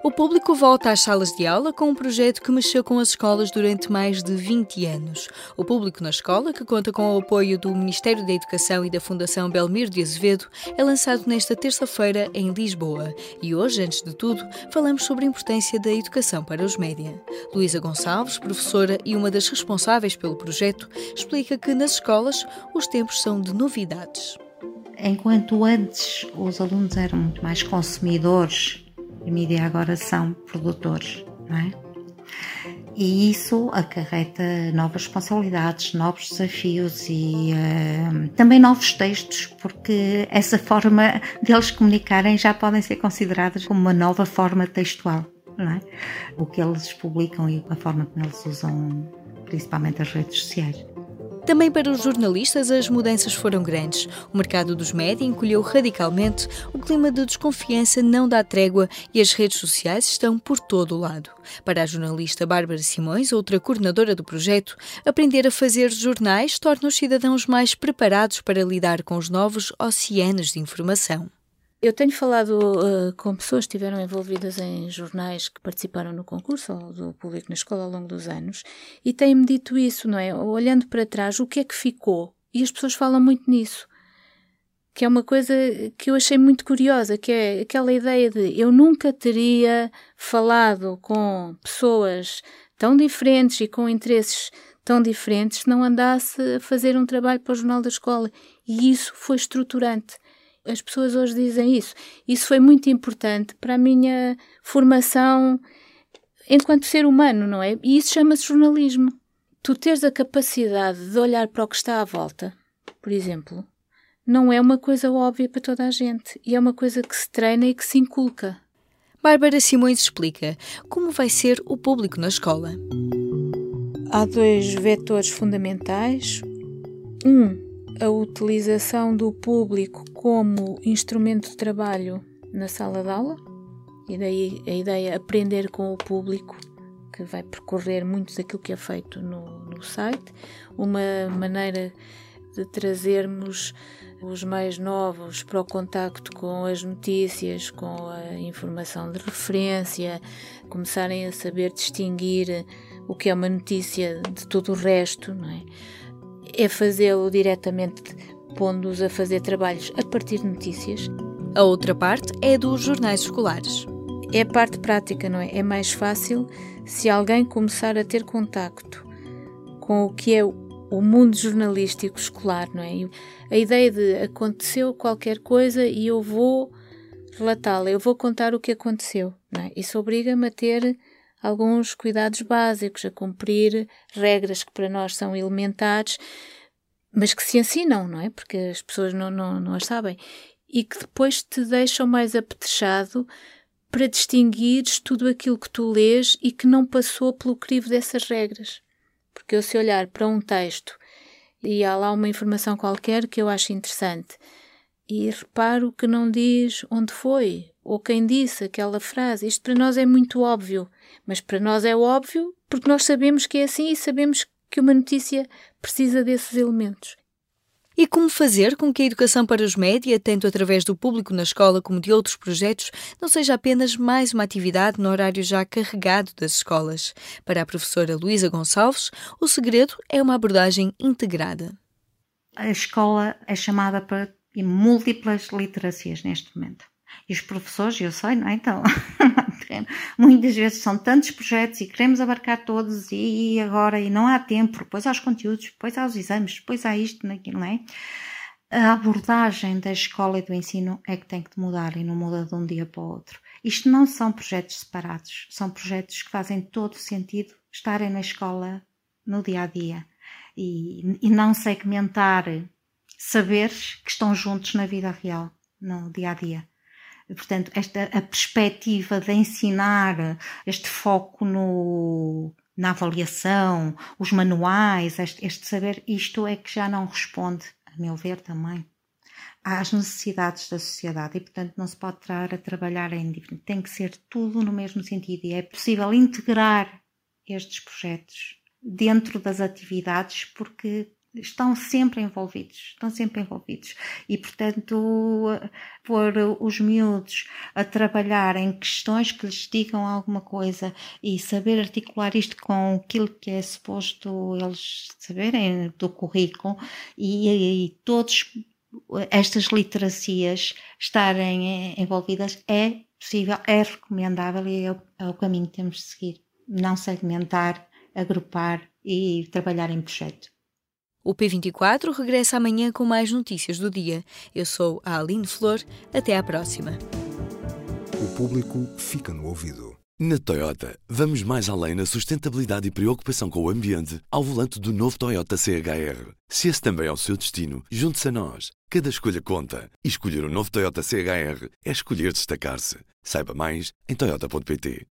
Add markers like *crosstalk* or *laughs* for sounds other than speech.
O público volta às salas de aula com um projeto que mexeu com as escolas durante mais de 20 anos. O Público na Escola, que conta com o apoio do Ministério da Educação e da Fundação Belmiro de Azevedo, é lançado nesta terça-feira em Lisboa. E hoje, antes de tudo, falamos sobre a importância da educação para os média. Luísa Gonçalves, professora e uma das responsáveis pelo projeto, explica que nas escolas os tempos são de novidades. Enquanto antes os alunos eram muito mais consumidores e mídia agora são produtores, não é? E isso acarreta novas responsabilidades, novos desafios e uh, também novos textos, porque essa forma deles comunicarem já podem ser consideradas como uma nova forma textual, não é? O que eles publicam e a forma como eles usam, principalmente as redes sociais. Também para os jornalistas, as mudanças foram grandes. O mercado dos média encolheu radicalmente, o clima de desconfiança não dá trégua e as redes sociais estão por todo o lado. Para a jornalista Bárbara Simões, outra coordenadora do projeto, aprender a fazer jornais torna os cidadãos mais preparados para lidar com os novos oceanos de informação. Eu tenho falado uh, com pessoas que estiveram envolvidas em jornais que participaram no concurso ou do público na escola ao longo dos anos e têm-me dito isso, não é? Olhando para trás, o que é que ficou? E as pessoas falam muito nisso. Que é uma coisa que eu achei muito curiosa, que é aquela ideia de eu nunca teria falado com pessoas tão diferentes e com interesses tão diferentes se não andasse a fazer um trabalho para o Jornal da Escola. E isso foi estruturante as pessoas hoje dizem isso. Isso foi muito importante para a minha formação enquanto ser humano, não é? E isso chama-se jornalismo. Tu teres a capacidade de olhar para o que está à volta, por exemplo, não é uma coisa óbvia para toda a gente e é uma coisa que se treina e que se inculca. Bárbara Simões explica como vai ser o público na escola. Há dois vetores fundamentais. Um, a utilização do público como instrumento de trabalho na sala de aula, e daí a ideia aprender com o público, que vai percorrer muito daquilo que é feito no, no site, uma maneira de trazermos os mais novos para o contacto com as notícias, com a informação de referência, começarem a saber distinguir o que é uma notícia de todo o resto, não é? É fazê-lo diretamente, pondo-os a fazer trabalhos a partir de notícias. A outra parte é dos jornais escolares. É a parte prática, não é? É mais fácil se alguém começar a ter contacto com o que é o mundo jornalístico escolar, não é? A ideia de aconteceu qualquer coisa e eu vou relatá-la, eu vou contar o que aconteceu, não é? Isso obriga-me a ter alguns cuidados básicos, a cumprir regras que para nós são elementares, mas que se ensinam, não é? Porque as pessoas não, não, não as sabem. E que depois te deixam mais apetrechado para distinguires tudo aquilo que tu lês e que não passou pelo crivo dessas regras. Porque eu, se olhar para um texto e há lá uma informação qualquer que eu acho interessante e reparo que não diz onde foi ou quem disse aquela frase, isto para nós é muito óbvio. Mas para nós é óbvio porque nós sabemos que é assim e sabemos que uma notícia precisa desses elementos. E como fazer com que a educação para os média, tanto através do público na escola como de outros projetos, não seja apenas mais uma atividade no horário já carregado das escolas? Para a professora Luísa Gonçalves, o segredo é uma abordagem integrada. A escola é chamada para múltiplas literacias neste momento. E os professores, eu sei, não é? Então, *laughs* muitas vezes são tantos projetos e queremos abarcar todos e agora e não há tempo, depois aos conteúdos, depois aos exames, depois há isto, naquilo, não é? A abordagem da escola e do ensino é que tem que mudar e não muda de um dia para o outro. Isto não são projetos separados, são projetos que fazem todo sentido estarem na escola no dia a dia e, e não segmentar saberes que estão juntos na vida real, no dia a dia. Portanto, esta a perspectiva de ensinar, este foco no, na avaliação, os manuais, este, este saber, isto é que já não responde, a meu ver também, às necessidades da sociedade e, portanto, não se pode estar a trabalhar em. Tem que ser tudo no mesmo sentido e é possível integrar estes projetos dentro das atividades porque estão sempre envolvidos, estão sempre envolvidos. E, portanto, pôr os miúdos a trabalhar em questões que lhes digam alguma coisa e saber articular isto com aquilo que é suposto eles saberem do currículo e, e todos estas literacias estarem envolvidas é possível, é recomendável e é o, é o caminho que temos de seguir. Não segmentar, agrupar e trabalhar em projeto. O P24 regressa amanhã com mais notícias do dia. Eu sou a Aline Flor. Até à próxima. O público fica no ouvido. Na Toyota, vamos mais além na sustentabilidade e preocupação com o ambiente ao volante do novo Toyota CHR. Se esse também é o seu destino, junte-se a nós. Cada escolha conta. E escolher o um novo Toyota CHR é escolher destacar-se. Saiba mais em Toyota.pt.